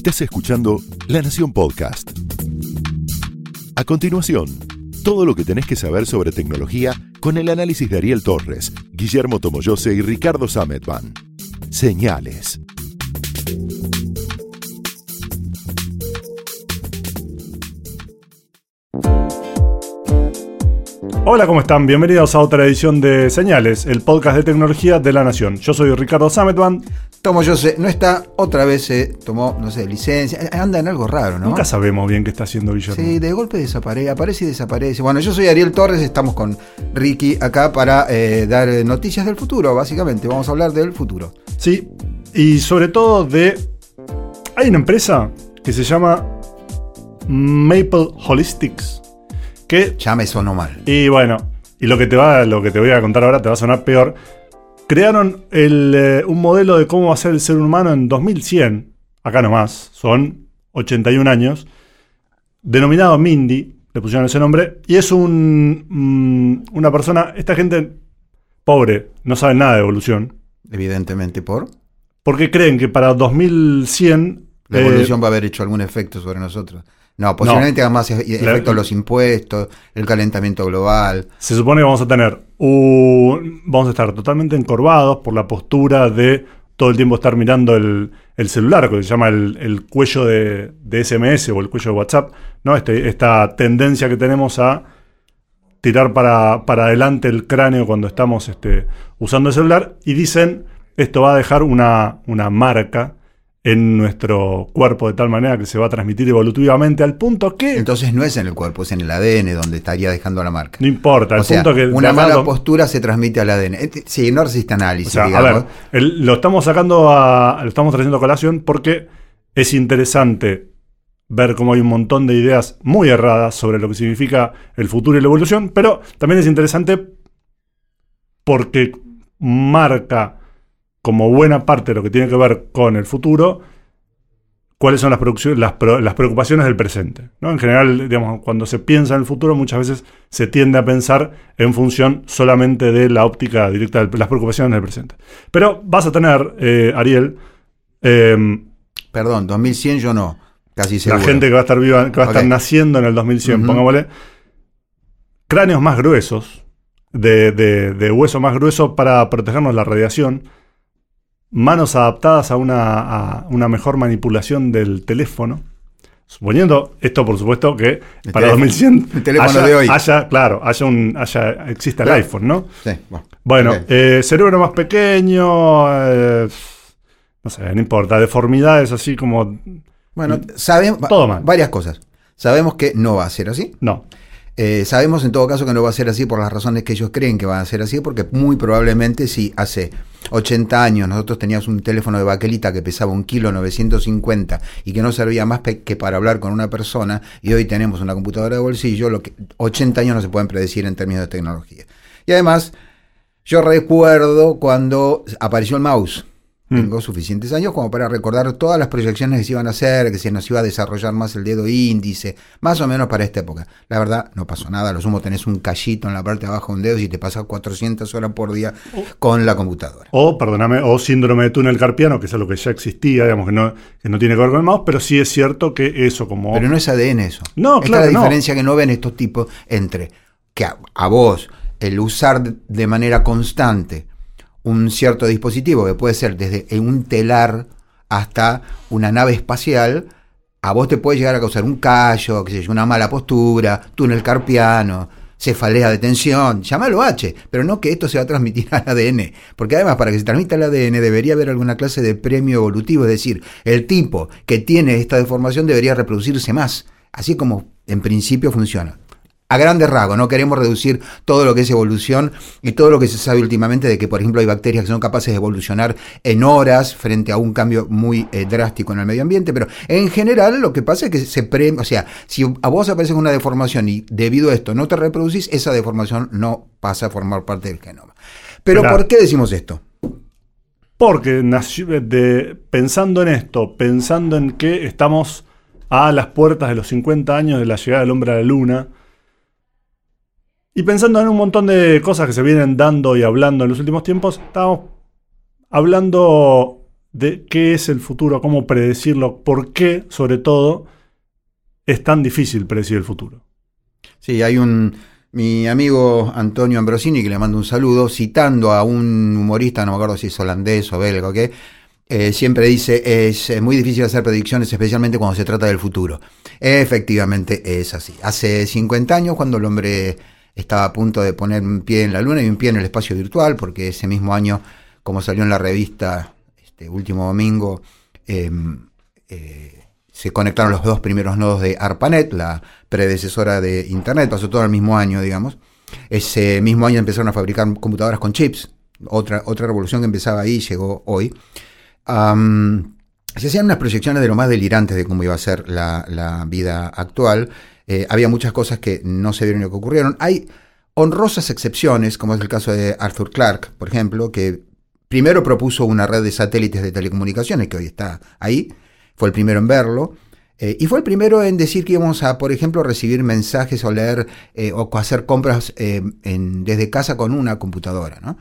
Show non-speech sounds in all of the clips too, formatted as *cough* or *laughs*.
Estás escuchando La Nación Podcast. A continuación, todo lo que tenés que saber sobre tecnología con el análisis de Ariel Torres, Guillermo Tomoyose y Ricardo Sametban. Señales. Hola, ¿cómo están? Bienvenidos a otra edición de Señales, el podcast de tecnología de la Nación. Yo soy Ricardo Sametban. Tomo yo sé, no está, otra vez se tomó, no sé, licencia, anda en algo raro, ¿no? Nunca sabemos bien qué está haciendo Guillermo. Sí, de golpe desaparece, aparece y desaparece. Bueno, yo soy Ariel Torres, estamos con Ricky acá para eh, dar noticias del futuro, básicamente. Vamos a hablar del futuro. Sí, y sobre todo de... Hay una empresa que se llama Maple Holistics, que... Ya me sonó mal. Y bueno, y lo que te va, lo que te voy a contar ahora te va a sonar peor. Crearon el, eh, un modelo de cómo va a ser el ser humano en 2100, acá nomás, son 81 años, denominado Mindy, le pusieron ese nombre, y es un, mm, una persona, esta gente pobre, no sabe nada de evolución, Evidentemente por... porque creen que para 2100... La eh, evolución va a haber hecho algún efecto sobre nosotros. No, posiblemente haga más e- efecto los impuestos, el calentamiento global. Se supone que vamos a tener un, vamos a estar totalmente encorvados por la postura de todo el tiempo estar mirando el, el celular, que se llama el, el cuello de, de SMS o el cuello de WhatsApp, ¿no? Este, esta tendencia que tenemos a tirar para, para adelante el cráneo cuando estamos este, usando el celular. Y dicen, esto va a dejar una, una marca en nuestro cuerpo de tal manera que se va a transmitir evolutivamente al punto que... Entonces no es en el cuerpo, es en el ADN donde estaría dejando la marca. no importa, al O sea, punto que... de una mala postura se transmite al ADN. Este- Sí, no resiste análisis, O sea, a ver, el- lo estamos sacando a. lo estamos trayendo a colación porque es interesante ver cómo hay un montón de ideas muy erradas sobre lo que significa el futuro y la evolución, pero también es interesante porque marca como buena parte de lo que tiene que ver con el futuro cuáles son las, preocupaciones del presente. ¿no? En general, digamos, cuando se piensa en el futuro, muchas veces se tiende a pensar en función solamente de la óptica directa de las preocupaciones del presente. Pero vas a tener, eh, Ariel, eh, Perdón, 2100 yo no, casi la seguro. gente que va a estar viva, que va a estar naciendo en el 2100, Ujú. pongámosle, cráneos más gruesos, de, de- de hueso más grueso para protegernos de la radiación, manos adaptadas a una, a una mejor manipulación del teléfono. Suponiendo esto, por supuesto, que El para teléfono- 2100 el teléfono haya, de hoy. haya, claro, haya un, haya, exista el Claro. iPhone, ¿no? Sí, bueno. Eh, cerebro más pequeño, eh, no sé, no importa, deformidades así como... Bueno, sabemos Todo mal. varias cosas. Sabemos que no va a ser así. No, Eh, sabemos en todo caso que no va a ser así por las razones que ellos creen que van a ser así, porque muy probablemente si hace 80 años nosotros teníamos un teléfono de baquelita que pesaba un kilo 950 y que no servía más que para hablar con una persona, y hoy tenemos una computadora de bolsillo, lo que 80 años no se pueden predecir en términos de tecnología. Y además, yo recuerdo cuando apareció el mouse. Mm. Tengo suficientes años como para recordar todas las proyecciones que se iban a hacer, que se nos iba a desarrollar más el dedo índice, más o menos para esta época. La verdad, no pasó nada. A Lo sumo tenés un callito en la parte de abajo de un dedo y te pasas 400 horas por día con la computadora. O, perdóname, o síndrome de túnel carpiano, que es algo que ya existía, digamos, que no, que no tiene que ver con el mouse, pero sí es cierto que eso como... Pero no es ADN eso. No, Esta claro es la no. diferencia que no ven estos tipos entre que a, a vos el usar de manera constante un cierto dispositivo, que puede ser desde un telar hasta una nave espacial, a vos te puede llegar a causar un callo, yo, una mala postura, túnel carpiano, cefalea de tensión, llámalo H, pero no que esto se va a transmitir al ADN, porque además para que se transmita al ADN debería haber alguna clase de premio evolutivo, es decir, el tipo que tiene esta deformación debería reproducirse más, así como en principio funciona. A grandes rasgos, no queremos reducir todo lo que es evolución y todo lo que se sabe últimamente de que, por ejemplo, hay bacterias que son capaces de evolucionar en horas frente a un cambio muy eh, drástico en el medio ambiente, pero en general lo que pasa es que se pre, o sea, si a vos aparece una deformación y debido a esto no te reproducís, esa deformación no pasa a formar parte del genoma. Pero. ¿por qué decimos esto? Porque nació de, pensando en esto, pensando en que estamos a las puertas de los 50 años de la llegada del hombre a la luna, y pensando en un montón de cosas que se vienen dando y hablando en los últimos tiempos, estábamos hablando de qué es el futuro, cómo predecirlo, por qué, sobre todo, es tan difícil predecir el futuro. Sí, hay un. Mi amigo Antonio Ambrosini, que le mando un saludo, citando a un humorista, no me acuerdo si es holandés o belga o qué, eh, siempre dice, es muy difícil hacer predicciones, especialmente cuando se trata del futuro. Efectivamente es así. Hace 50 años, cuando el hombre estaba a punto de poner un pie en la luna y un pie en el espacio virtual, porque ese mismo año, como salió en la revista este último domingo, em, eh, se conectaron los dos primeros nodos de ARPANET, la predecesora de Internet, pasó todo el mismo año, digamos. Ese mismo año empezaron a fabricar computadoras con chips, otra, otra revolución que empezaba ahí llegó hoy se hacían unas proyecciones de lo más delirantes de cómo iba a ser la, vida actual. Eh, había muchas cosas que no se vieron y que ocurrieron. Hay honrosas excepciones, como es el caso de Arthur Clarke, por ejemplo, que primero propuso una red de satélites de telecomunicaciones, que hoy está ahí, fue el primero en verlo, eh, y fue el primero en decir que íbamos a, por ejemplo, recibir mensajes o leer eh, o hacer compras desde casa con una computadora. ¿no?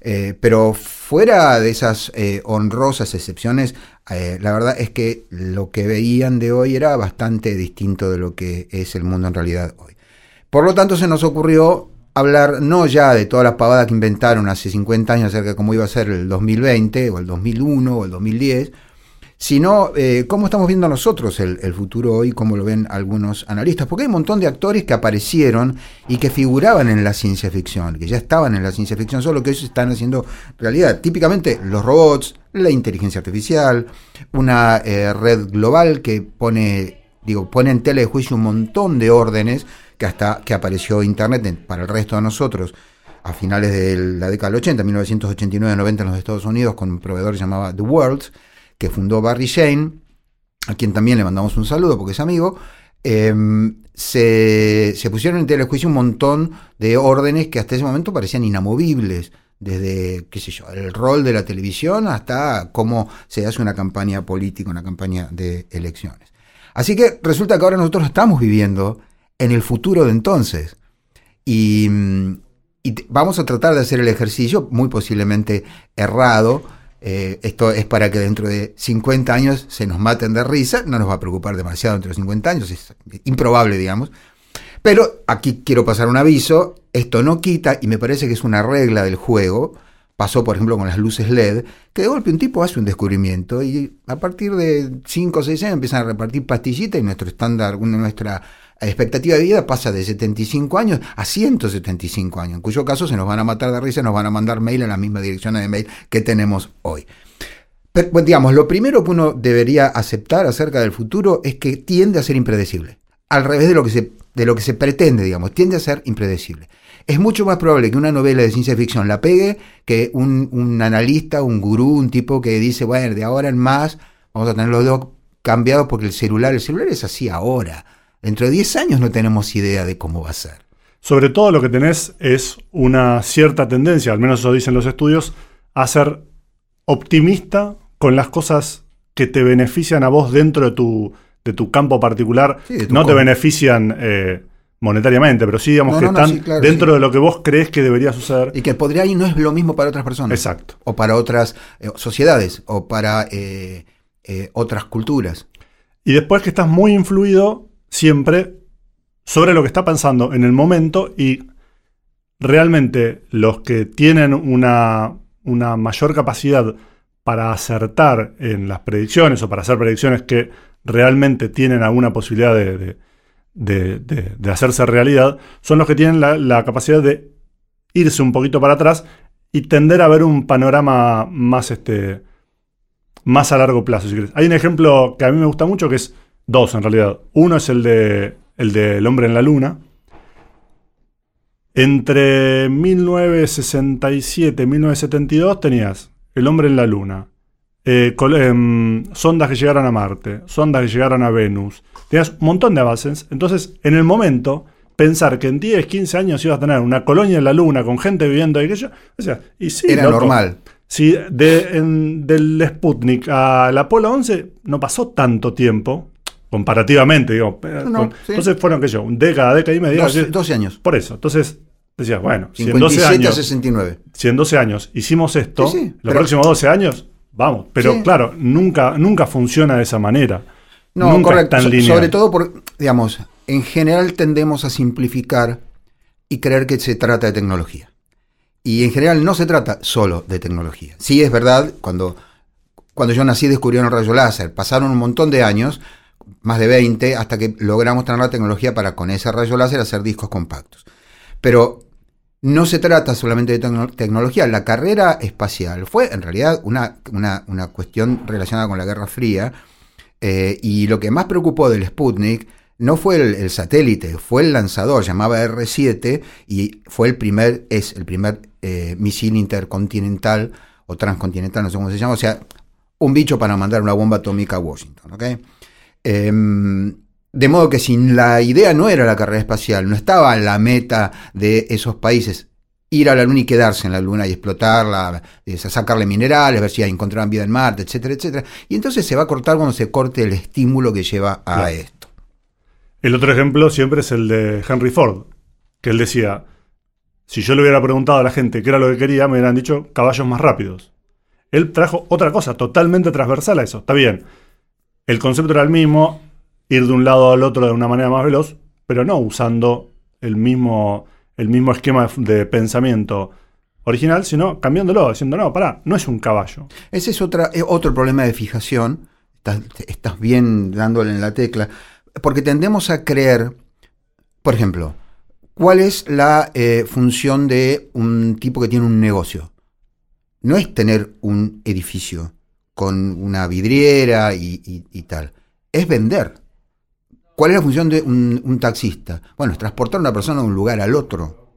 Eh, pero fuera de esas eh, honrosas excepciones, eh, la verdad es que lo que veían de hoy era bastante distinto de lo que es el mundo en realidad hoy. Por lo tanto, se nos ocurrió hablar no ya de todas las pavadas que inventaron hace 50 años acerca de cómo iba a ser el 2020 o el 2001 o el 2010, sino eh, cómo estamos viendo nosotros el, futuro hoy, cómo lo ven algunos analistas, porque hay un montón de actores que aparecieron y que figuraban en la ciencia ficción, que ya estaban en la ciencia ficción, solo que ellos están haciendo realidad. Típicamente los robots, la inteligencia artificial, una eh, red global que pone, digo, pone en tela de juicio un montón de órdenes que hasta que apareció Internet para el resto de nosotros a finales de la década del 80, 1989-90 en los Estados Unidos, con un proveedor llamado The World, que fundó Barry Shane, a quien también le mandamos un saludo porque es amigo, em, se, pusieron en telejuicio un montón de órdenes que hasta ese momento parecían inamovibles, desde, qué sé yo, el rol de la televisión hasta cómo se hace una campaña política, una campaña de elecciones. Así que resulta que ahora nosotros estamos viviendo en el futuro de entonces. Y vamos a tratar de hacer el ejercicio, muy posiblemente errado, eh, esto es para que dentro de 50 años se nos maten de risa, no nos va a preocupar demasiado dentro de 50 años, es improbable, digamos. Pero aquí quiero pasar un aviso, esto no quita, y me parece que es una regla del juego, pasó por ejemplo con las luces LED, que de golpe un tipo hace un descubrimiento y a partir de 5 o 6 años empiezan a repartir pastillitas y nuestro estándar, nuestra la expectativa de vida pasa de 75 años a 175 años, en cuyo caso se nos van a matar de risa nos van a mandar mail en la misma dirección de mail que tenemos hoy. Pero, digamos, lo primero que uno debería aceptar acerca del futuro es que tiende a ser impredecible. Al revés de lo que se, de lo que se pretende, digamos, tiende a ser impredecible. Es mucho más probable que una novela de ciencia ficción la pegue que un, un analista, un gurú, un tipo que dice, bueno, de ahora en más vamos a tener los dos cambiados porque el celular, el celular es así ahora Dentro de 10 años no tenemos idea de cómo va a ser. Sobre todo lo que tenés es una cierta tendencia, al menos eso dicen los estudios, a ser optimista con las cosas que te benefician a vos dentro de tu, de tu campo particular. no te benefician eh, monetariamente, pero sí, digamos que están dentro de lo que vos crees que debería suceder. Y que podría y no es lo mismo para otras personas. Exacto. O para otras eh, sociedades, o para eh, otras culturas. Y después que estás muy influido siempre sobre lo que está pensando en el momento y realmente los que tienen una, mayor capacidad para acertar en las predicciones o para hacer predicciones que realmente tienen alguna posibilidad de, hacerse realidad, son los que tienen la, capacidad de irse un poquito para atrás y tender a ver un panorama más, este, más a largo plazo. Hay un ejemplo que a mí me gusta mucho que es Dos, en realidad. Uno es el de el del hombre en la luna. Entre 1967 y 1972 tenías el hombre en la luna, eh, em, sondas que llegaron a Marte, sondas que llegaron a Venus. Tenías un montón de avances. Entonces, en el momento, pensar que en 10, 15 años ibas a tener una colonia en la luna con gente viviendo ahí, que o sea, y sí, era normal. Si de, del Sputnik al Apolo 11 no pasó tanto tiempo, comparativamente, digo. Entonces fueron, qué sé yo, década, década y media. 12, años. Por eso. Entonces, decía, bueno, si en 12 años. 69. Si en 12 años hicimos esto, los próximos 12 años vamos. Pero claro, nunca, nunca funciona de esa manera. No, nunca correcto. es tan lineal. sobre todo por, digamos, en general tendemos a simplificar y creer que se trata de tecnología. Y en general no se trata solo de tecnología. Sí es verdad, cuando, cuando yo nací descubrieron el rayo láser. Pasaron un montón de años, más de 20, hasta que logramos tener la tecnología para con ese rayo láser hacer discos compactos. Pero no se trata solamente de tecno- tecnología. La carrera espacial fue en realidad una, una- una cuestión relacionada con la Guerra Fría. eh, y lo que más preocupó del Sputnik no fue el, el satélite, fue el lanzador, llamaba R7, y fue el primer, es el primer eh, misil intercontinental o transcontinental, no sé cómo se llama, o sea, un bicho para mandar una bomba atómica a Washington. ¿ok? Em, de modo que si la idea no era la carrera espacial, no estaba la meta de esos países ir a la Luna y quedarse en la Luna y explotarla, eh, sacarle minerales, ver si encontraban vida en Marte, etcétera, etcétera. Y entonces se va a cortar cuando se corte el estímulo que lleva a Claro. esto. El otro ejemplo siempre es el de Henry Ford, que él decía, si yo le hubiera preguntado a la gente qué era lo que quería, me hubieran dicho caballos más rápidos. Él trajo otra cosa totalmente transversal a eso. Está bien, el concepto era el mismo, ir de un lado al otro de una manera más veloz, pero no usando el mismo, el mismo esquema de, pensamiento original, sino cambiándolo, diciendo, no, pará, no es un caballo. Ese es eh, otro problema de fijación. Estás, estás bien dándole en la tecla. Porque tendemos a creer, por ejemplo, ¿cuál es la eh, función de un tipo que tiene un negocio? No es tener un edificio con una vidriera y, y- tal. Es vender. ¿Cuál es la función de un, taxista? Bueno, es transportar a una persona de un lugar al otro.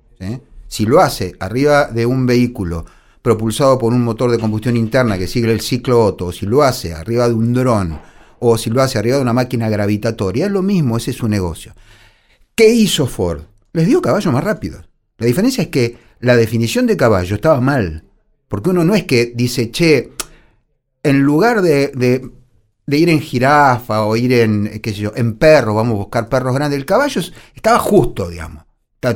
Si lo hace arriba de un vehículo propulsado por un motor de combustión interna que sigue el ciclo Otto, o si lo hace arriba de un dron, o si lo hace arriba de una máquina gravitatoria, es lo mismo, ese es su negocio. ¿Qué hizo Ford? Les dio caballos más rápidos. La diferencia es que la definición de caballo estaba mal. Porque uno no es que dice, che, en lugar de, ir en jirafa o ir en, qué sé yo, en perro, vamos a buscar perros grandes, el caballo es- estaba justo, digamos.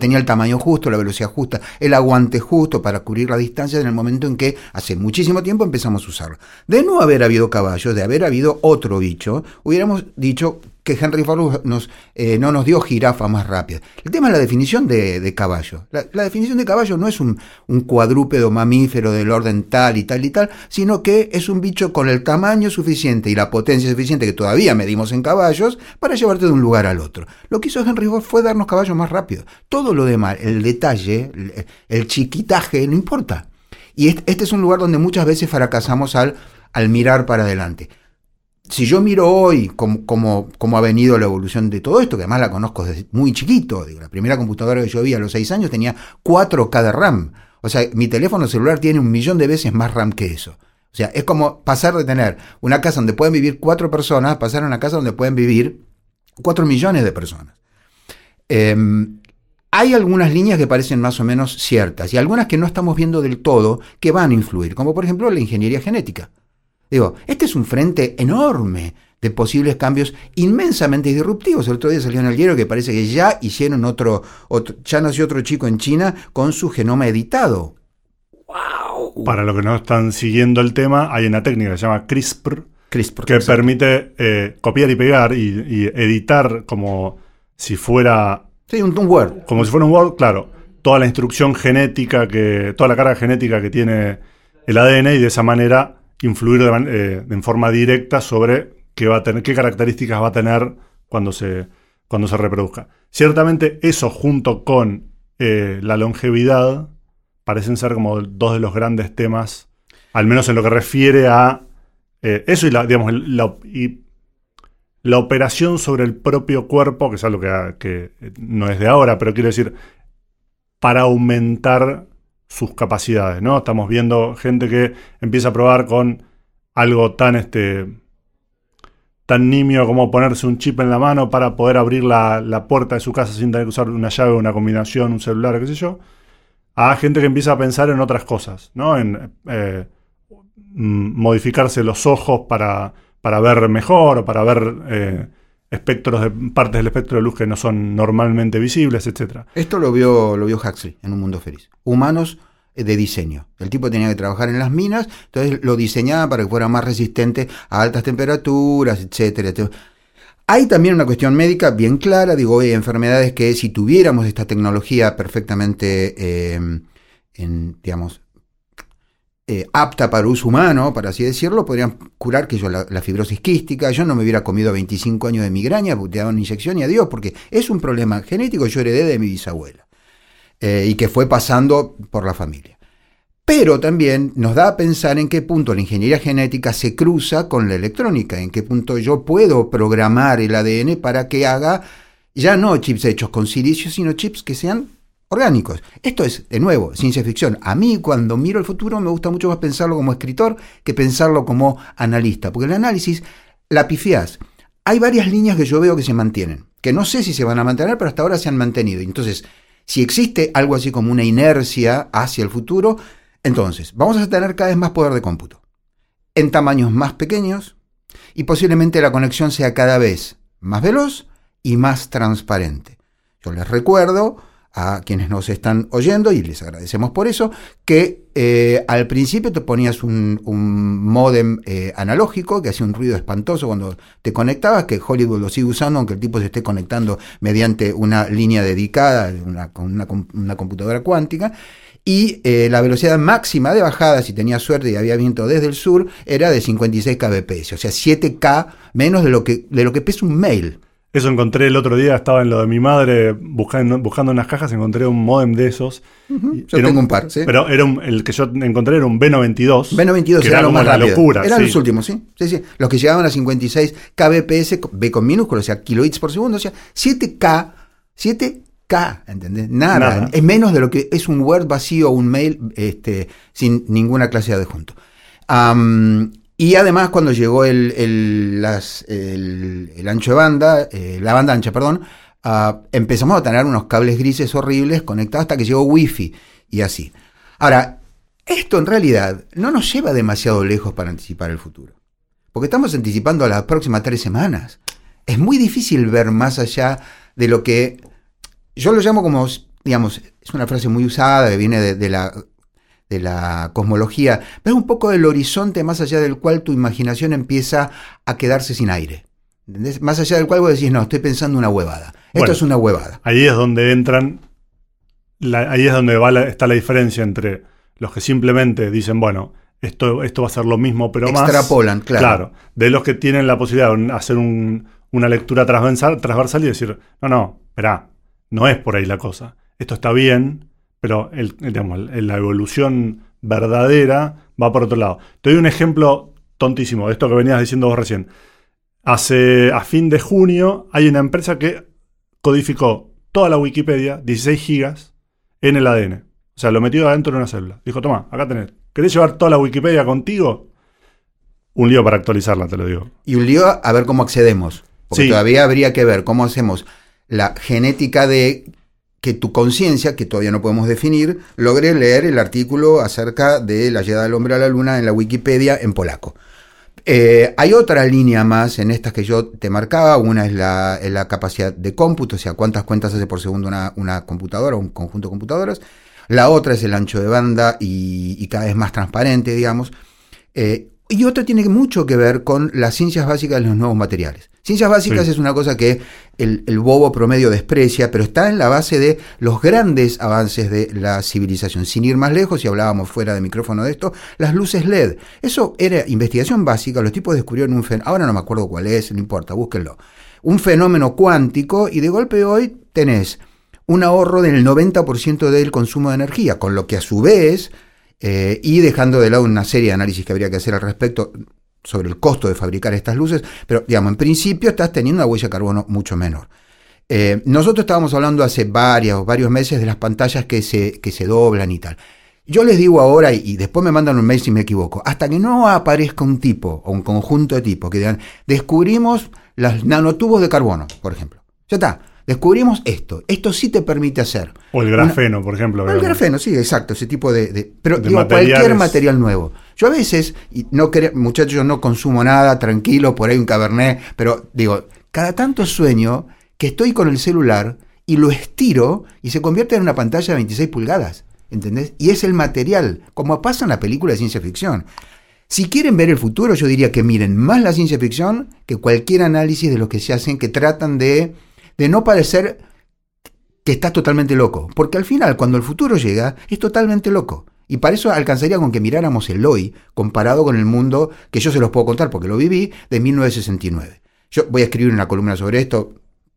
Tenía el tamaño justo, la velocidad justa, el aguante justo para cubrir la distancia en el momento en que hace muchísimo tiempo empezamos a usarlo. De no haber habido caballos, de haber habido otro bicho, hubiéramos dicho que Henry Ford nos, eh, no nos dio jirafa más rápida. El tema es la definición de, de caballo. La, definición de caballo no es un, un cuadrúpedo mamífero del orden tal y tal y tal, sino que es un bicho con el tamaño suficiente y la potencia suficiente que todavía medimos en caballos para llevarte de un lugar al otro. Lo que hizo Henry Ford fue darnos caballos más rápidos. Todo lo demás, el detalle, el, el chiquitaje, no importa. Y este, este es un lugar donde muchas veces fracasamos al, al mirar para adelante si yo miro hoy cómo, ha venido la evolución de todo esto, que además la conozco desde muy chiquito, digo, la primera computadora que yo vi a los 6 años tenía 4K de RAM. O sea, mi teléfono celular tiene un millón de veces más RAM que eso. O sea, es como pasar de tener una casa donde pueden vivir cuatro personas a pasar a una casa donde pueden vivir 4 millones de personas. Em, hay algunas líneas que parecen más o menos ciertas y algunas que no estamos viendo del todo que van a influir, como por ejemplo la ingeniería genética. Digo, este es un frente enorme de posibles cambios inmensamente disruptivos. El otro día salió en el diario que parece que ya hicieron otro, otro ya nació otro chico en China con su genoma editado. ¡Wow! Para los que no están siguiendo el tema, hay una técnica que se llama CRISPR, CRISPR. que permite eh, copiar y pegar y, y editar como si fuera Sí, un, un Word. como si fuera un Word, claro, toda la instrucción genética que, toda la carga genética que tiene el ADN y de esa manera influir de, eh, en forma directa sobre qué va a tener, qué características va a tener cuando se, cuando se reproduzca. Ciertamente eso junto con eh, la longevidad parecen ser como dos de los grandes temas, al menos en lo que refiere a eh, eso y la, digamos, la, la operación sobre el propio cuerpo, que es algo que no es de ahora, pero quiero decir, para aumentar sus capacidades, ¿no? Estamos viendo gente que empieza a probar con algo tan este tan nimio como ponerse un chip en la mano para poder abrir la, la puerta de su casa sin tener que usar una llave, una combinación, un celular, qué sé yo, a gente que empieza a pensar en otras cosas, ¿no? En eh, modificarse los ojos para, para ver mejor o para ver eh, espectros de partes del espectro de luz que no son normalmente visibles, etcétera. Esto lo vio, lo vio Huxley en Un Mundo Feliz. Humanos de diseño. El tipo tenía que trabajar en las minas, entonces lo diseñaba para que fuera más resistente a altas temperaturas, etcétera. Hay también una cuestión médica bien clara, digo, hay enfermedades que si tuviéramos esta tecnología perfectamente, eh, en, digamos, eh, apta para uso humano, para así decirlo, podrían curar que yo la, fibrosis quística, yo no me hubiera comido 25 años de migraña, te daban una inyección y adiós, porque es un problema genético yo heredé de mi bisabuela eh, y que fue pasando por la familia. Pero también nos da a pensar en qué punto la ingeniería genética se cruza con la electrónica, en qué punto yo puedo programar el ADN para que haga ya no chips hechos con silicio, sino chips que sean orgánicos. Esto es, de nuevo, ciencia ficción. A mí cuando miro el futuro me gusta mucho más pensarlo como escritor que pensarlo como analista, porque el análisis la pifiás. Hay varias líneas que yo veo que se mantienen, que no sé si se van a mantener, pero hasta ahora se han mantenido. Entonces, si existe algo así como una inercia hacia el futuro, entonces vamos a tener cada vez más poder de cómputo, en tamaños más pequeños, y posiblemente la conexión sea cada vez más veloz y más transparente. Yo les recuerdo a quienes nos están oyendo, y les agradecemos por eso, que eh, al principio te ponías un, un modem eh, analógico que hacía un ruido espantoso cuando te conectabas, que Hollywood lo sigue usando, aunque el tipo se esté conectando mediante una línea dedicada, una, una, computadora cuántica, y eh, la velocidad máxima de bajada, si tenía suerte y había viento desde el sur, era de 56 kbps, o sea, 7K menos de lo que, de lo que pesa un mail. Eso encontré el otro día, estaba en lo de mi madre buscando, buscando unas cajas, encontré un modem de esos. Uh -huh. Yo tengo un, un, par, ¿sí? Pero era un, el que yo encontré era un B92. B92 que era, era lo más la rápido. locura. Eran sí. los últimos, ¿sí? Sí, sí. Los que llegaban a 56 kbps, B con minúsculo, o sea, kilobytes por segundo, o sea, 7K, 7K, ¿entendés? Nada, Nada. Es menos de lo que es un Word vacío o un mail este, sin ninguna clase de adjunto. Um, y además, cuando llegó el, el, el, ancho de banda, eh, la banda ancha, perdón, uh, empezamos a tener unos cables grises horribles conectados hasta que llegó Wi-Fi y así. Ahora, esto en realidad no nos lleva demasiado lejos para anticipar el futuro. Porque estamos anticipando a las próximas tres semanas. Es muy difícil ver más allá de lo que yo lo llamo como, digamos, es una frase muy usada que viene de la de la cosmología, pero un poco del horizonte más allá del cual tu imaginación empieza a quedarse sin aire. ¿Entendés? Más allá del cual vos decís, no, estoy pensando una huevada. Esto Bueno, es una huevada. Ahí es donde entran, la- ahí es donde va la- está la diferencia entre los que simplemente dicen, bueno, esto, esto va a ser lo mismo, pero más. Extrapolan, claro. de los que tienen la posibilidad de hacer un- una lectura transversal, transversal y decir, no, no, espera, no es por ahí la cosa. Esto está bien, pero el- digamos, la evolución verdadera va por otro lado. Te doy un ejemplo tontísimo de esto que venías diciendo vos recién. Hace, a fin de junio hay una empresa que codificó toda la Wikipedia, 16 gigas, en el ADN. O sea, lo metió adentro de una célula. Dijo, toma, acá tenés. ¿Querés llevar toda la Wikipedia contigo? Un lío para actualizarla, te lo digo. Y un lío a ver cómo accedemos. Porque Sí. todavía habría que ver cómo hacemos la genética de que tu conciencia, que todavía no podemos definir, logre leer el artículo acerca de la llegada del hombre a la luna en la Wikipedia en polaco. Eh, hay otra línea más en estas que yo te marcaba. Una es la, capacidad de cómputo, o sea, cuántas cuentas hace por segundo una, computadora, un conjunto de computadoras. La otra es el ancho de banda y, y cada vez más transparente, digamos. Eh, y otra tiene mucho que ver con las ciencias básicas de los nuevos materiales. Ciencias básicas Sí. es una cosa que el, el bobo promedio desprecia, pero está en la base de los grandes avances de la civilización. Sin ir más lejos, y hablábamos fuera de micrófono de esto, las luces LED. Eso era investigación básica, los tipos descubrieron un fenómeno, ahora no me acuerdo cuál es, no importa, búsquenlo. Un fenómeno cuántico y de golpe hoy tenés un ahorro del 90% del consumo de energía, con lo que a su vez, eh, y dejando de lado una serie de análisis que habría que hacer al respecto sobre el costo de fabricar estas luces, pero digamos, en principio estás teniendo una huella de carbono mucho menor. Eh, nosotros estábamos hablando hace varios, varios meses de las pantallas que se, que se doblan y tal. Yo les digo ahora, y, después me mandan un mail si me equivoco, hasta que no aparezca un tipo o un conjunto de tipos que digan, descubrimos los nanotubos de carbono, por ejemplo. Ya está, descubrimos esto. Esto sí te permite hacer. O el una- grafeno, por ejemplo. el digamos. grafeno, sí, exacto, ese tipo de... de- pero De digo, cualquier material nuevo. Yo a veces, y no muchachos, yo no consumo nada, tranquilo, por ahí un cabernet, pero digo, cada tanto sueño que estoy con el celular y lo estiro y se convierte en una pantalla de 26 pulgadas. ¿entendés? Y es el material, como pasa en la película de ciencia ficción. Si quieren ver el futuro, yo diría que miren más la ciencia ficción que cualquier análisis de los que se hacen que tratan de, de no parecer que estás totalmente loco. Porque al final, cuando el futuro llega, es totalmente loco. Y para eso alcanzaría con que miráramos el hoy comparado con el mundo que yo se los puedo contar porque lo viví de 1969. Yo voy a escribir una columna sobre esto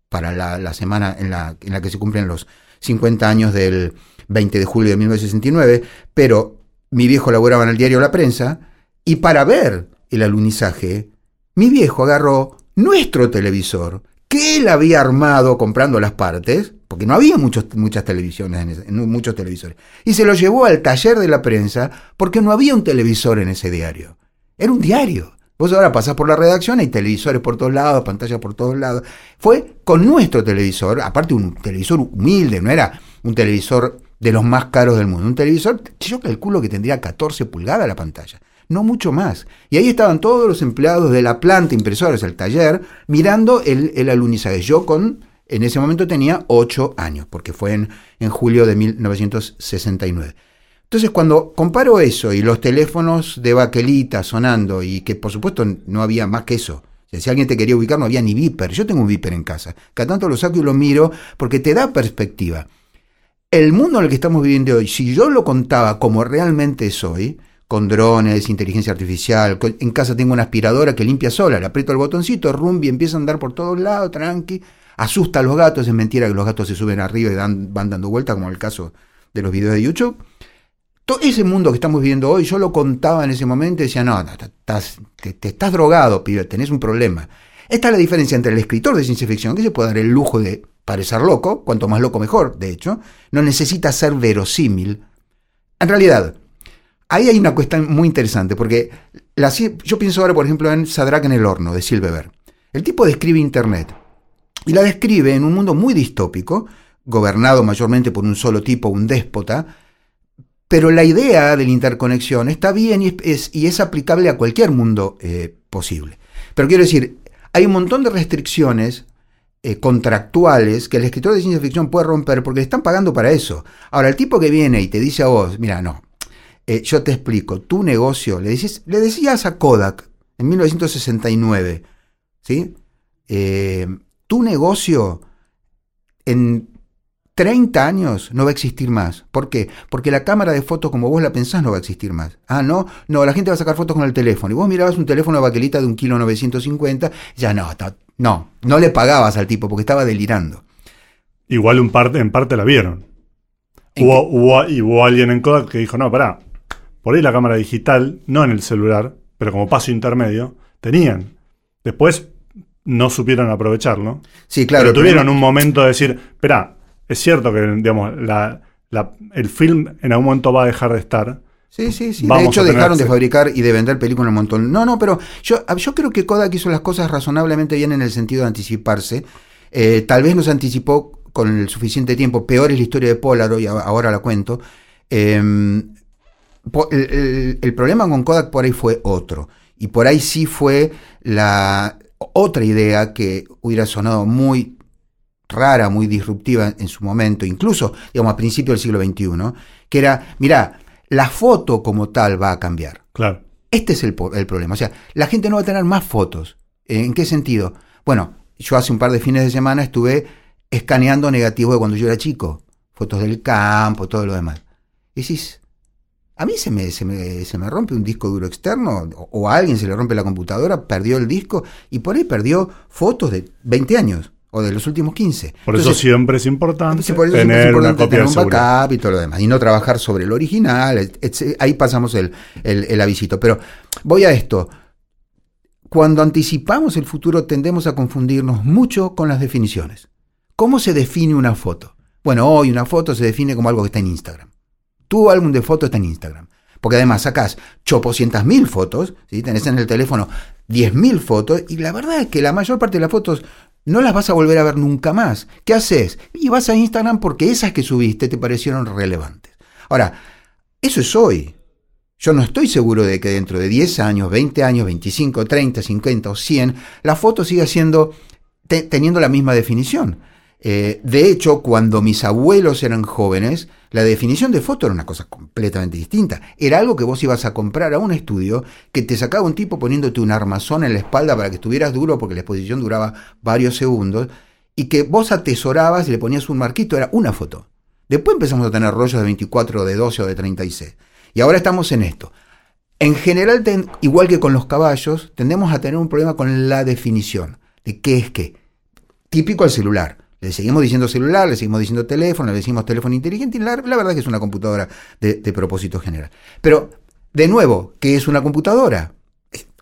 para la, semana en la, en la que se cumplen los 50 años del 20 de julio de 1969, pero mi viejo laboraba en el diario La Prensa y para ver el alunizaje, mi viejo agarró nuestro televisor, que él había armado comprando las partes, porque no había muchos, muchas televisiones, en, ese- muchos televisores, y se lo llevó al taller de la prensa porque no había un televisor en ese diario. Era un diario. Vos ahora pasás por la redacción, hay televisores por todos lados, pantallas por todos lados. Fue con nuestro televisor, aparte un televisor humilde, no era un televisor de los más caros del mundo. Un televisor, yo calculo que tendría 14 pulgadas la pantalla, no mucho más. Y ahí estaban todos los empleados de la planta impresora, el taller, mirando el, el alunizaje. Yo con, en ese momento tenía 8 años, porque fue en, en julio de 1969. Entonces, cuando comparo eso y los teléfonos de baquelita sonando, y que por supuesto no había más que eso. Si alguien te quería ubicar, no había ni viper. Yo tengo un viper en casa. Cada tanto lo saco y lo miro porque te da perspectiva. El mundo en el que estamos viviendo hoy, si yo lo contaba como realmente soy, con drones, inteligencia artificial, en casa tengo una aspiradora que limpia sola, le aprieto el botoncito, rumbi, empieza a andar por todos lados, tranqui, asusta a los gatos, es mentira que los gatos se suben arriba y dan- van dando vueltas, como en el caso de los videos de YouTube. Todo ese mundo que estamos viviendo hoy, yo lo contaba en ese momento y decía, no, no, te estás drogado, pibe, tenés un problema. Esta es la diferencia entre el escritor de ciencia ficción, que se puede dar el lujo de parecer loco, cuanto más loco mejor, de hecho, no necesita ser verosímil. En realidad, ahí hay una cuestión muy interesante, porque la yo pienso ahora, por ejemplo, en Sadrach en el horno, de Silverberg. El tipo describe Internet, y la describe en un mundo muy distópico, gobernado mayormente por un solo tipo, un déspota, pero la idea de la interconexión está bien y es, es- y es aplicable a cualquier mundo eh, posible. Pero quiero decir, hay un montón de restricciones eh, contractuales que el escritor de ciencia ficción puede romper porque le están pagando para eso. Ahora, el tipo que viene y te dice a vos, mira, no, eh, yo te explico, tu negocio, le, le decías a Kodak en 1969, ¿sí? Eh, tu negocio en 30 años no va a existir más. ¿Por qué? Porque la cámara de fotos como vos la pensás no va a existir más. Ah, no, no, la gente va a sacar fotos con el teléfono. Y vos mirabas un teléfono de baquelita de un kilo 950, ya no, no, no, no le pagabas al tipo porque estaba delirando. Igual un parte, en parte la vieron. ¿En Hubo, hubo- y hubo alguien en Kodak que dijo, no, pará, por ahí la cámara digital, no en el celular, pero como paso intermedio, tenían. Después no supieron aprovecharlo. Sí, claro. pero tuvieron un momento de decir, espera, es cierto que digamos, la- la- el film en algún momento va a dejar de estar. Sí, sí, sí. Vamos de hecho, dejaron de fabricar y de vender películas un montón. No, no, pero yo, yo creo que Kodak hizo las cosas razonablemente bien en el sentido de anticiparse. Eh, tal vez nos anticipó con el suficiente tiempo. Peor es la historia de Polaroid, ahora la cuento. Eh, el, el- el problema con Kodak por ahí fue otro. Y por ahí sí fue la otra idea que hubiera sonado muy rara, muy disruptiva en su momento, incluso, digamos, a principios del siglo XXI, que era, mirá, la foto como tal va a cambiar. Claro. Este es el, el problema. O sea, la gente no va a tener más fotos. ¿En qué sentido? Bueno, yo hace un par de fines de semana estuve escaneando negativos de cuando yo era chico. Fotos del campo, todo lo demás. Y decís, a mí se me, se me, se me rompe un disco duro externo, o, o a alguien se le rompe la computadora, perdió el disco, y por ahí perdió fotos de 20 años, o de los últimos 15. Por eso siempre es importante Sí, por eso tener es una importante copia tener un segura. backup y todo lo demás. Y no trabajar sobre el original. et- et- ahí pasamos el, el, el avisito. Pero voy a esto. Cuando anticipamos el futuro tendemos a confundirnos mucho con las definiciones. ¿Cómo se define una foto? Bueno, hoy una foto se define como algo que está en Instagram. Tu álbum de fotos está en Instagram. Porque además sacás chopocientas mil fotos, ¿sí? tenés en el teléfono 10.000 fotos, y la verdad es que la mayor parte de las fotos no las vas a volver a ver nunca más. ¿Qué haces? Y vas a Instagram porque esas que subiste te parecieron relevantes. Ahora, eso es hoy. Yo no estoy seguro de que dentro de 10 años, 20 años, 25, 30, 50 o 100, la foto siga siendo, te- teniendo la misma definición. Eh, de hecho, cuando mis abuelos eran jóvenes, la definición de foto era una cosa completamente distinta. Era algo que vos ibas a comprar a un estudio que te sacaba un tipo poniéndote un armazón en la espalda para que estuvieras duro porque la exposición duraba varios segundos y que vos atesorabas y le ponías un marquito, era una foto. Después empezamos a tener rollos de 24, de 12 o de 36. Y ahora estamos en esto. En general, igual que con los caballos, tendemos a tener un problema con la definición de qué es qué. Típico al celular. Le seguimos diciendo celular, le seguimos diciendo teléfono, le decimos teléfono inteligente y la, verdad es que es una computadora de, propósito general. Pero, de nuevo, ¿qué es una computadora?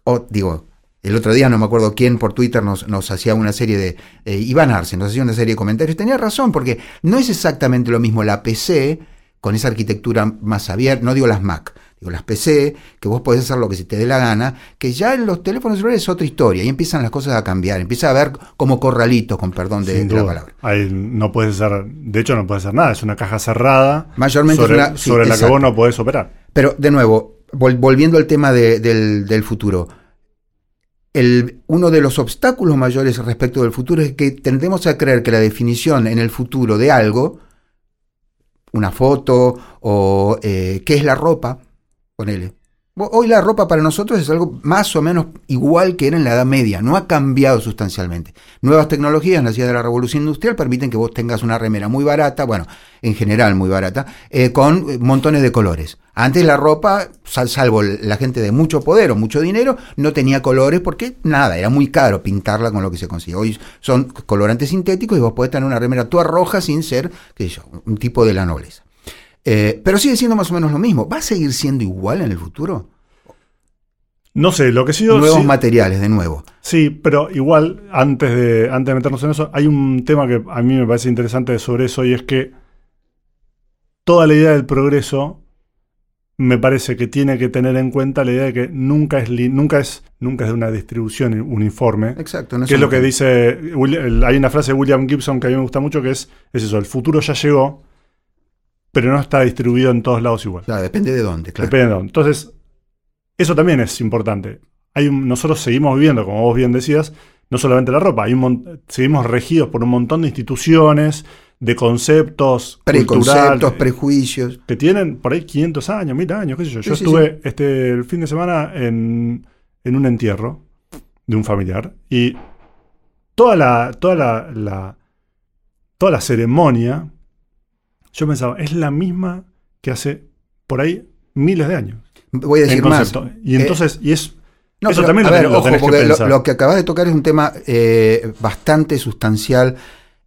O, digo, el otro día no me acuerdo quién por Twitter nos, nos hacía una serie de... Eh, Iván Arce nos hacía una serie de comentarios. Tenía razón, porque no es exactamente lo mismo la PC con esa arquitectura más abierta, no digo las Mac, digo las PC, que vos podés hacer lo que se te dé la gana, que ya en los teléfonos celulares es otra historia, y empiezan las cosas a cambiar, empieza a ver como corralitos, con perdón de, la palabra. Ahí no puedes hacer, de hecho no puedes hacer nada, es una caja cerrada Mayormente sobre, sobre la que vos no podés operar. Pero de nuevo, volviendo al tema del, del futuro, el, uno de los obstáculos mayores respecto del futuro es que tendemos a creer que la definición en el futuro de algo, una foto o eh, qué es la ropa, ponele. Hoy la ropa para nosotros es algo más o menos igual que era en la Edad Media, no ha cambiado sustancialmente. Nuevas tecnologías nacidas de la revolución industrial permiten que vos tengas una remera muy barata, bueno, en general muy barata, eh, con eh, montones de colores. Antes la ropa, salvo la gente de mucho poder o mucho dinero, no tenía colores porque nada, era muy caro pintarla con lo que se consigue. Hoy son colorantes sintéticos y vos podés tener una remera toda roja sin ser, qué sé yo, un tipo de la nobleza. Eh, pero sigue siendo más o menos lo mismo. ¿Va a seguir siendo igual en el futuro? No sé, lo que sí. Nuevos materiales, de nuevo. Sí, pero igual, antes de, antes de meternos en eso, hay un tema que a mí me parece interesante sobre eso y es que toda la idea del progreso me parece que tiene que tener en cuenta la idea de que nunca es nunca es nunca es de una distribución uniforme. Exacto. No que es lo que dice hay una frase de William Gibson que a mí me gusta mucho que es es eso, el futuro ya llegó, pero no está distribuido en todos lados igual. Claro, depende de dónde, claro. Depende de dónde. Entonces, eso también es importante. Hay nosotros seguimos viviendo, como vos bien decías, no solamente la ropa, hay un, seguimos regidos por un montón de instituciones, de conceptos, preconceptos, prejuicios. Que tienen por ahí 500 años, 1000 años, qué sé yo. yo estuve Este, el fin de semana en, en, un entierro de un familiar y toda la, toda la toda la ceremonia yo pensaba, es la misma que hace por ahí miles de años. Voy a decir más. Y eh, entonces, y es. eso también lo, ojo, porque lo, que acabas de tocar es un tema eh, bastante sustancial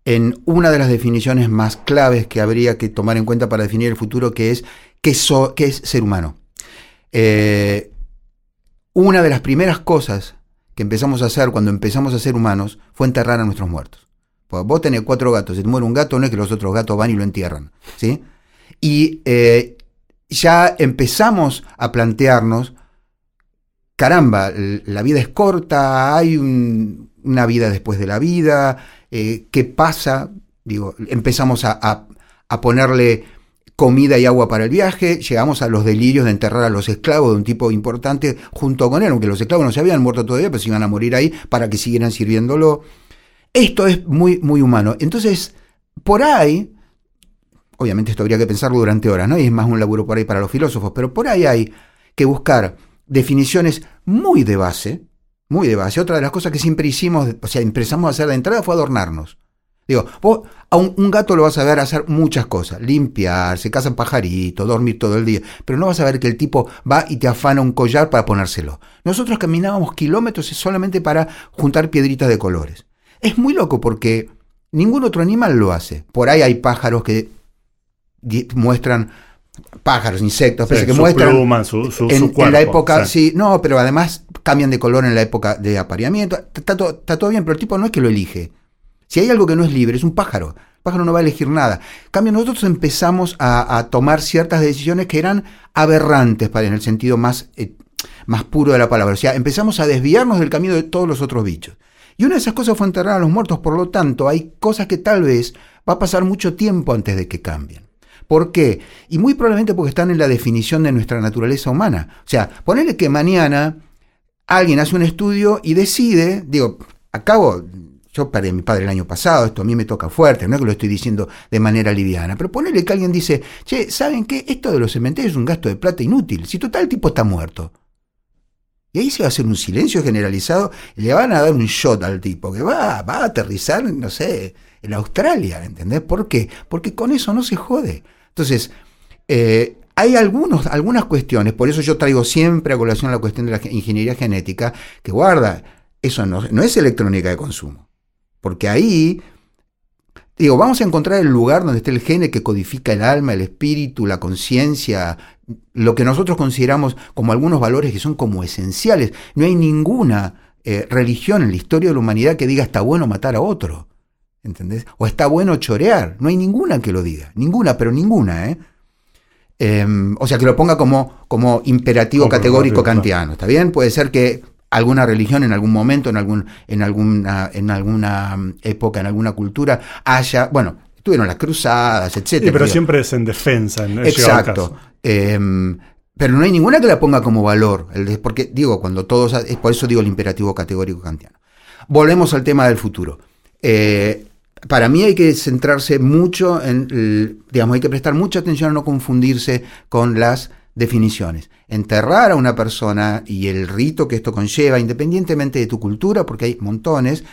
en una de las definiciones más claves que habría que tomar en cuenta para definir el futuro, que es qué, es ser humano. Eh, una de las primeras cosas que empezamos a hacer cuando empezamos a ser humanos fue enterrar a nuestros muertos. Pues vos tenés cuatro gatos, si te muere un gato, no es que los otros gatos van y lo entierran. ¿sí? Y eh, ya empezamos a plantearnos, caramba, la vida es corta, hay una vida después de la vida, eh, ¿qué pasa? Digo, empezamos a, ponerle comida y agua para el viaje, llegamos a los delirios de enterrar a los esclavos de un tipo importante junto con él, aunque los esclavos no se habían muerto todavía, pero se iban a morir ahí para que siguieran sirviéndolo. Esto es muy, muy humano. Entonces, por ahí, obviamente esto habría que pensarlo durante horas, ¿no? Y es más un laburo por ahí para los filósofos, pero por ahí hay que buscar definiciones muy de base, muy de base. Otra de las cosas que siempre hicimos, o sea, empezamos a hacer de entrada fue adornarnos. Digo, vos a un, gato lo vas a ver hacer muchas cosas, limpiar, se cazan pajaritos, dormir todo el día, pero no vas a ver que el tipo va y te afana un collar para ponérselo. Nosotros caminábamos kilómetros solamente para juntar piedritas de colores. Es muy loco porque ningún otro animal lo hace. Por ahí hay pájaros que muestran pájaros, insectos, pero que muestran en, la época, sí. no, pero además cambian de color en la época de apareamiento. Está, todo, bien, pero el tipo no es que lo elige. Si hay algo que no es libre, es un pájaro. El pájaro no va a elegir nada. En cambio, nosotros empezamos a, tomar ciertas decisiones que eran aberrantes para, en el sentido más, eh, más puro de la palabra. O sea, empezamos a desviarnos del camino de todos los otros bichos. Y una de esas cosas fue enterrar a los muertos, por lo tanto, hay cosas que tal vez va a pasar mucho tiempo antes de que cambien. ¿Por qué? Y muy probablemente porque están en la definición de nuestra naturaleza humana. O sea, ponerle que mañana alguien hace un estudio y decide, digo, acabo, yo perdí a mi padre el año pasado, esto a mí me toca fuerte, no es que lo estoy diciendo de manera liviana, pero ponele que alguien dice, che, ¿saben qué? Esto de los cementerios es un gasto de plata inútil, si total el tipo está muerto. Y ahí se va a hacer un silencio generalizado y le van a dar un shot al tipo que va, va a aterrizar, no sé, en Australia, ¿entendés? ¿Por qué? Porque con eso no se jode. Entonces, eh, hay algunos, algunas cuestiones, por eso yo traigo siempre a colación la cuestión de la ingeniería genética, que guarda, eso no, no es electrónica de consumo. Porque ahí, digo, vamos a encontrar el lugar donde esté el gene que codifica el alma, el espíritu, la conciencia, lo que nosotros consideramos como algunos valores que son como esenciales. No hay ninguna eh, religión en la historia de la humanidad que diga está bueno matar a otro. ¿Entendés? O está bueno chorear. No hay ninguna que lo diga. Ninguna, pero ninguna, ¿eh? Em, o sea, que lo ponga como, como imperativo categórico kantiano. ¿Está bien? Puede ser que alguna religión en algún momento, en, algún, en, alguna, en alguna mm, época, en alguna cultura, haya, bueno, tuvieron las cruzadas, etcétera. pero siempre es en defensa. En Exacto. Em, pero no hay ninguna que la ponga como valor, porque digo, cuando todos, es por eso digo el imperativo categórico kantiano. Volvemos al tema del futuro. Eh, para mí hay que centrarse mucho en, digamos, hay que prestar mucha atención a no confundirse con las definiciones. Enterrar a una persona y el rito que esto conlleva, independientemente de tu cultura, porque hay montones,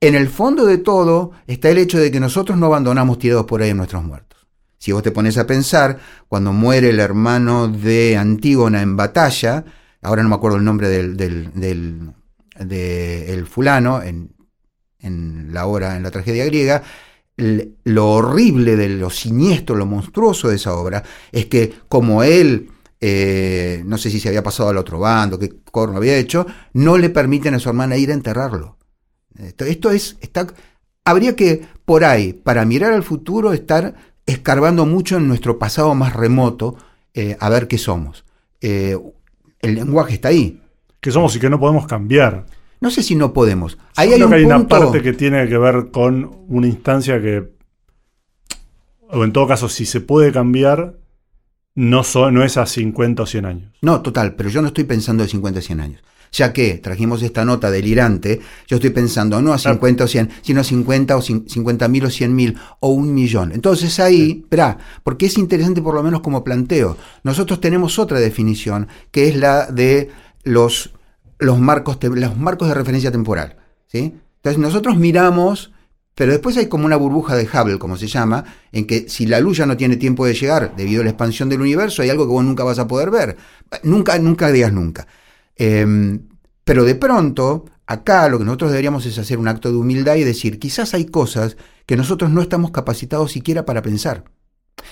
en el fondo de todo está el hecho de que nosotros no abandonamos tirados por ahí a nuestros muertos. Si vos te pones a pensar, cuando muere el hermano de Antígona en batalla, ahora no me acuerdo el nombre del, del, el fulano, en, en la obra, en la tragedia griega, lo horrible de lo siniestro, lo monstruoso de esa obra, es que como él, eh, no sé si se había pasado al otro bando, qué corno había hecho, no le permiten a su hermana ir a enterrarlo. Esto, es, está, habría que por ahí, para mirar al futuro, estar escarbando mucho en nuestro pasado más remoto, eh, a ver qué somos. Eh, el lenguaje está ahí. Que somos y que no podemos cambiar. No sé si no podemos. Ahí hay, hay una parte que tiene que ver con una instancia que, o en todo caso, si se puede cambiar, no, no es a 50 o 100 años. No, total, pero yo no estoy pensando de 50 o 100 años. Ya que trajimos esta nota delirante, yo estoy pensando no a 50 o 100, sino a 50 o 50 mil o 100 mil o un millón. Entonces ahí, espera, porque es interesante por lo menos como planteo. Nosotros tenemos otra definición, que es la de los los marcos, los marcos de referencia temporal. ¿sí? Entonces nosotros miramos, pero después hay como una burbuja de Hubble, como se llama, en que si la luz ya no tiene tiempo de llegar debido a la expansión del universo, hay algo que vos nunca vas a poder ver. Nunca, nunca digas nunca. Em, pero de pronto, acá lo que nosotros deberíamos es hacer un acto de humildad y decir, quizás hay cosas que nosotros no estamos capacitados siquiera para pensar.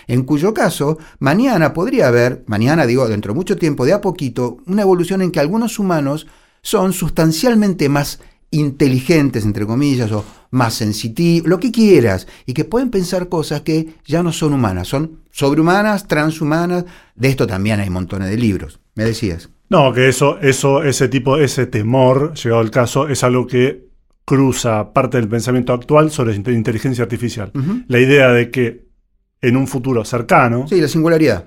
En cuyo caso, mañana podría haber, mañana digo, dentro de mucho tiempo, de a poquito, una evolución en que algunos humanos son sustancialmente más inteligentes, entre comillas, o más sensitivos, lo que quieras, y que pueden pensar cosas que ya no son humanas, son sobrehumanas, transhumanas, de esto también hay montones de libros. ¿Me decías? No, que eso, eso, ese tipo, ese temor, llegado el caso, es algo que cruza parte del pensamiento actual sobre inteligencia artificial. La idea de que en un futuro cercano. Sí, la singularidad.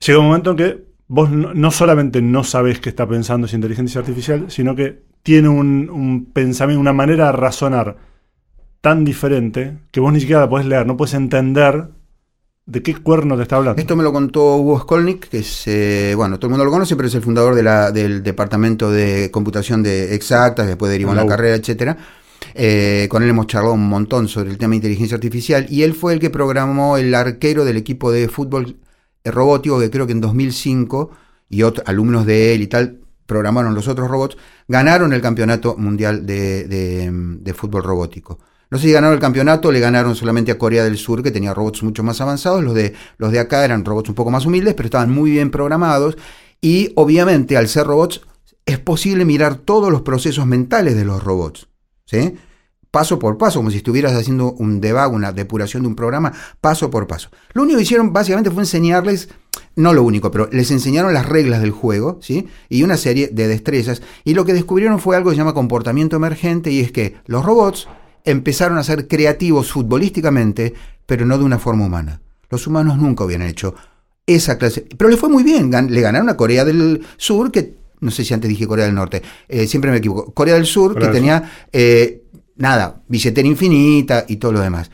Llega un momento en que vos no, solamente no sabés qué está pensando esa inteligencia artificial, sino que tiene un, pensamiento, una manera de razonar tan diferente que vos ni siquiera la podés leer, no puedes entender de qué cuerno te está hablando. Esto me lo contó Hugo Skolnick, que es, eh, bueno, todo el mundo lo conoce, pero es el fundador de la, del departamento de computación de exactas, después derivó en la carrera, etcétera. Eh, con él hemos charlado un montón sobre el tema de inteligencia artificial y él fue el que programó el arquero del equipo de fútbol robótico que creo que en 2005 y otros alumnos de él y tal programaron los otros robots, ganaron el campeonato mundial de, fútbol robótico. No sé si ganaron el campeonato, le ganaron solamente a Corea del Sur, que tenía robots mucho más avanzados. Los de, los de acá eran robots un poco más humildes, pero estaban muy bien programados. Y obviamente, al ser robots, es posible mirar todos los procesos mentales de los robots. ¿sí? Paso por paso, como si estuvieras haciendo un debug, una depuración de un programa, paso por paso. Lo único que hicieron básicamente fue enseñarles, no lo único, pero les enseñaron las reglas del juego, ¿sí? Y una serie de destrezas. Y lo que descubrieron fue algo que se llama comportamiento emergente, y es que los robots empezaron a ser creativos futbolísticamente, pero no de una forma humana. Los humanos nunca hubieran hecho esa clase. Pero le fue muy bien, le ganaron a Corea del Sur, que no sé si antes dije Corea del Norte, eh, siempre me equivoco, Corea del Sur, que tenía, eh, nada, billetera infinita y todo lo demás.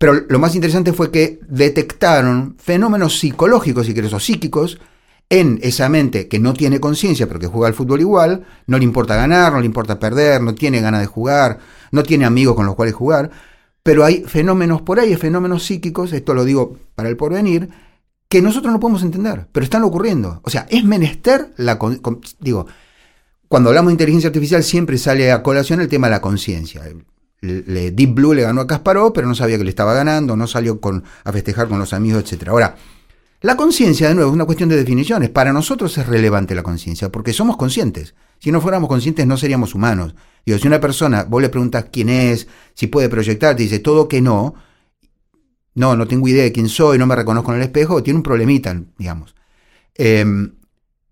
Pero lo más interesante fue que detectaron fenómenos psicológicos, si querés, o psíquicos, en esa mente que no tiene conciencia, pero que juega al fútbol igual, no le importa ganar, no le importa perder, no tiene ganas de jugar, no tiene amigos con los cuales jugar, pero hay fenómenos por ahí, fenómenos psíquicos, esto lo digo para el porvenir, que nosotros no podemos entender, pero están ocurriendo. O sea, es menester la... Digo, cuando hablamos de inteligencia artificial siempre sale a colación el tema de la conciencia. Deep Blue le ganó a Kasparov, pero no sabía que le estaba ganando, no salió con, a festejar con los amigos, etc. Ahora, la conciencia, de nuevo, es una cuestión de definiciones. Para nosotros es relevante la conciencia, porque somos conscientes. Si no fuéramos conscientes, no seríamos humanos. Digo, si una persona, vos le preguntas quién es, si puede proyectar, te dice todo que no, no, no tengo idea de quién soy, no me reconozco en el espejo, tiene un problemita, digamos. Em,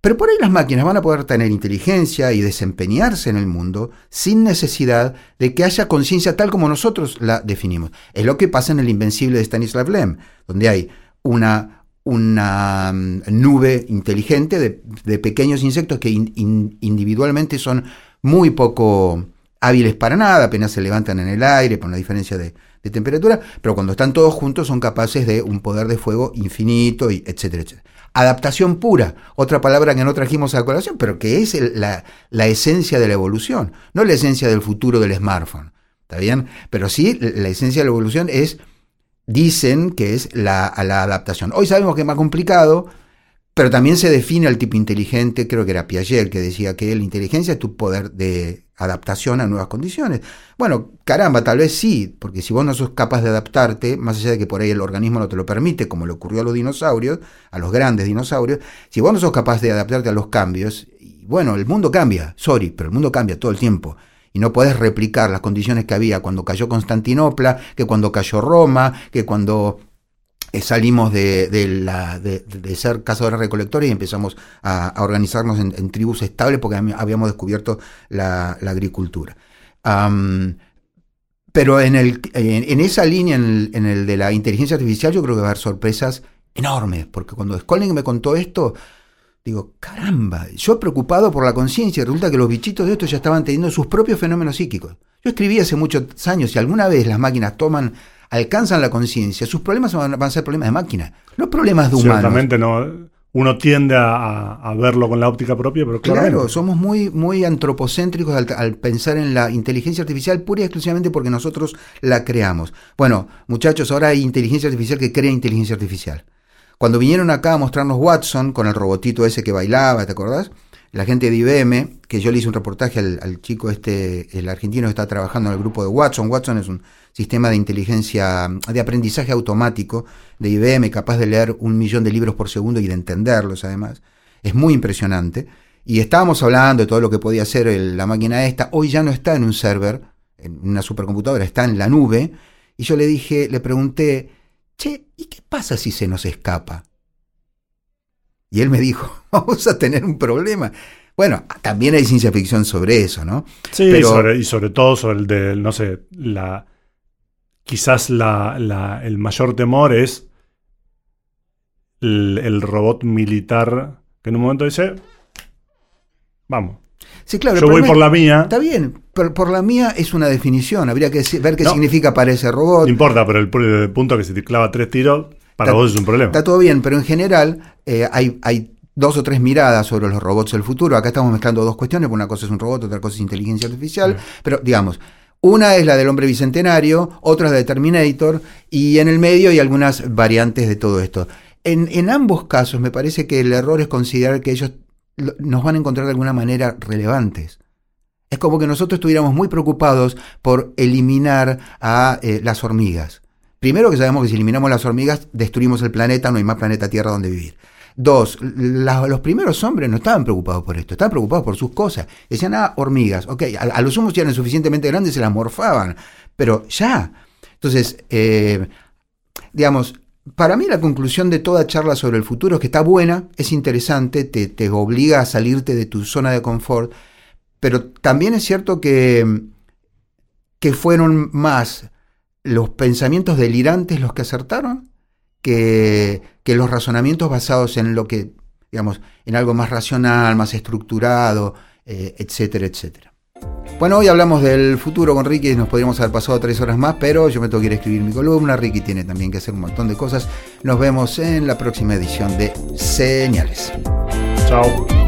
pero por ahí las máquinas van a poder tener inteligencia y desempeñarse en el mundo sin necesidad de que haya conciencia tal como nosotros la definimos. Es lo que pasa en el Invencible de Stanislav Lem, donde hay una, una mm, nube inteligente de, pequeños insectos que individualmente son muy poco hábiles para nada, apenas se levantan en el aire por una diferencia de, de temperatura, pero cuando están todos juntos son capaces de un poder de fuego infinito, y etcétera, etcétera. Adaptación pura, otra palabra que no trajimos a la colación, pero que es la, la, esencia de la evolución, no la esencia del futuro del smartphone. ¿Está bien? Pero sí, la esencia de la evolución es, dicen que es la, la adaptación. Hoy sabemos que es más complicado, pero también se define al tipo inteligente, creo que era Piaget que decía que la inteligencia es tu poder de adaptación a nuevas condiciones. Bueno, caramba, tal vez sí, porque si vos no sos capaz de adaptarte, más allá de que por ahí el organismo no te lo permite, como le ocurrió a los dinosaurios, a los grandes dinosaurios, si vos no sos capaz de adaptarte a los cambios, bueno, el mundo cambia, sorry, pero el mundo cambia todo el tiempo. Y no podés replicar las condiciones que había cuando cayó Constantinopla, que cuando cayó Roma, que cuando salimos de, de, ser cazadores recolectores y empezamos a, organizarnos en, tribus estables porque habíamos descubierto la, agricultura. pero en, el, en, esa línea, en el, de la inteligencia artificial, yo creo que va a haber sorpresas enormes, porque cuando Skolnick me contó esto, digo, caramba, yo preocupado por la conciencia, resulta que los bichitos de esto ya estaban teniendo sus propios fenómenos psíquicos. Yo escribí hace muchos años, si alguna vez las máquinas toman alcanzan la conciencia, sus problemas van, a ser problemas de máquina, no problemas de humanos. Ciertamente no. Uno tiende a, verlo con la óptica propia, pero Claro, somos muy, muy antropocéntricos al, pensar en la inteligencia artificial pura y exclusivamente porque nosotros la creamos. Bueno, muchachos, ahora hay inteligencia artificial que crea inteligencia artificial. Cuando vinieron acá a mostrarnos Watson con el robotito ese que bailaba, ¿te acordás? La gente de IBM, que yo le hice un reportaje al, chico este, el argentino que está trabajando en el grupo de Watson. Watson es un sistema de inteligencia, de aprendizaje automático de IBM, capaz de leer un millón de libros por segundo y de entenderlos además. Es muy impresionante. Y estábamos hablando de todo lo que podía hacer la máquina esta. Hoy ya no está en un server, en una supercomputadora, está en la nube. Y yo le dije, le pregunté, che, ¿y qué pasa si se nos escapa? Y él me dijo, *laughs* vamos a tener un problema. Bueno, también hay ciencia ficción sobre eso, ¿no? Sí, y sobre todo sobre el de, no sé, la, quizás la, el mayor temor es el, robot militar que en un momento dice, vamos. Sí, claro, Yo voy por la mía. Está bien, pero por la mía es una definición. Habría que ver qué significa para ese robot. No importa, pero el, punto que se te clava tres tiros, para vos es un problema. Está todo bien, pero en general eh, hay, hay dos o tres miradas sobre los robots del futuro. Acá estamos mezclando dos cuestiones, una cosa es un robot, otra cosa es inteligencia artificial, pero digamos, una es la del hombre bicentenario, otra es la de Terminator, y en el medio hay algunas variantes de todo esto. En, ambos casos me parece que el error es considerar que ellos nos van a encontrar de alguna manera relevantes. Es como que nosotros estuviéramos muy preocupados por eliminar a eh, las hormigas. Primero que sabemos que si eliminamos las hormigas destruimos el planeta, no hay más planeta Tierra donde vivir. Dos, los primeros hombres no estaban preocupados por esto, estaban preocupados por sus cosas. Decían, ah, hormigas, ok, a, los humos eran suficientemente grandes, se las morfaban, pero ya. Entonces, eh, digamos, para mí la conclusión de toda charla sobre el futuro es que está buena, es interesante, te, te obliga a salirte de tu zona de confort, pero también es cierto que, que fueron más los pensamientos delirantes los que acertaron que, los razonamientos basados en lo que, digamos, en algo más racional, más estructurado, eh, etcétera, etcétera. Bueno, hoy hablamos del futuro con Ricky, nos podríamos haber pasado tres horas más, pero yo me tengo que ir a escribir mi columna, Ricky tiene también que hacer un montón de cosas. Nos vemos en la próxima edición de Señales. Chao.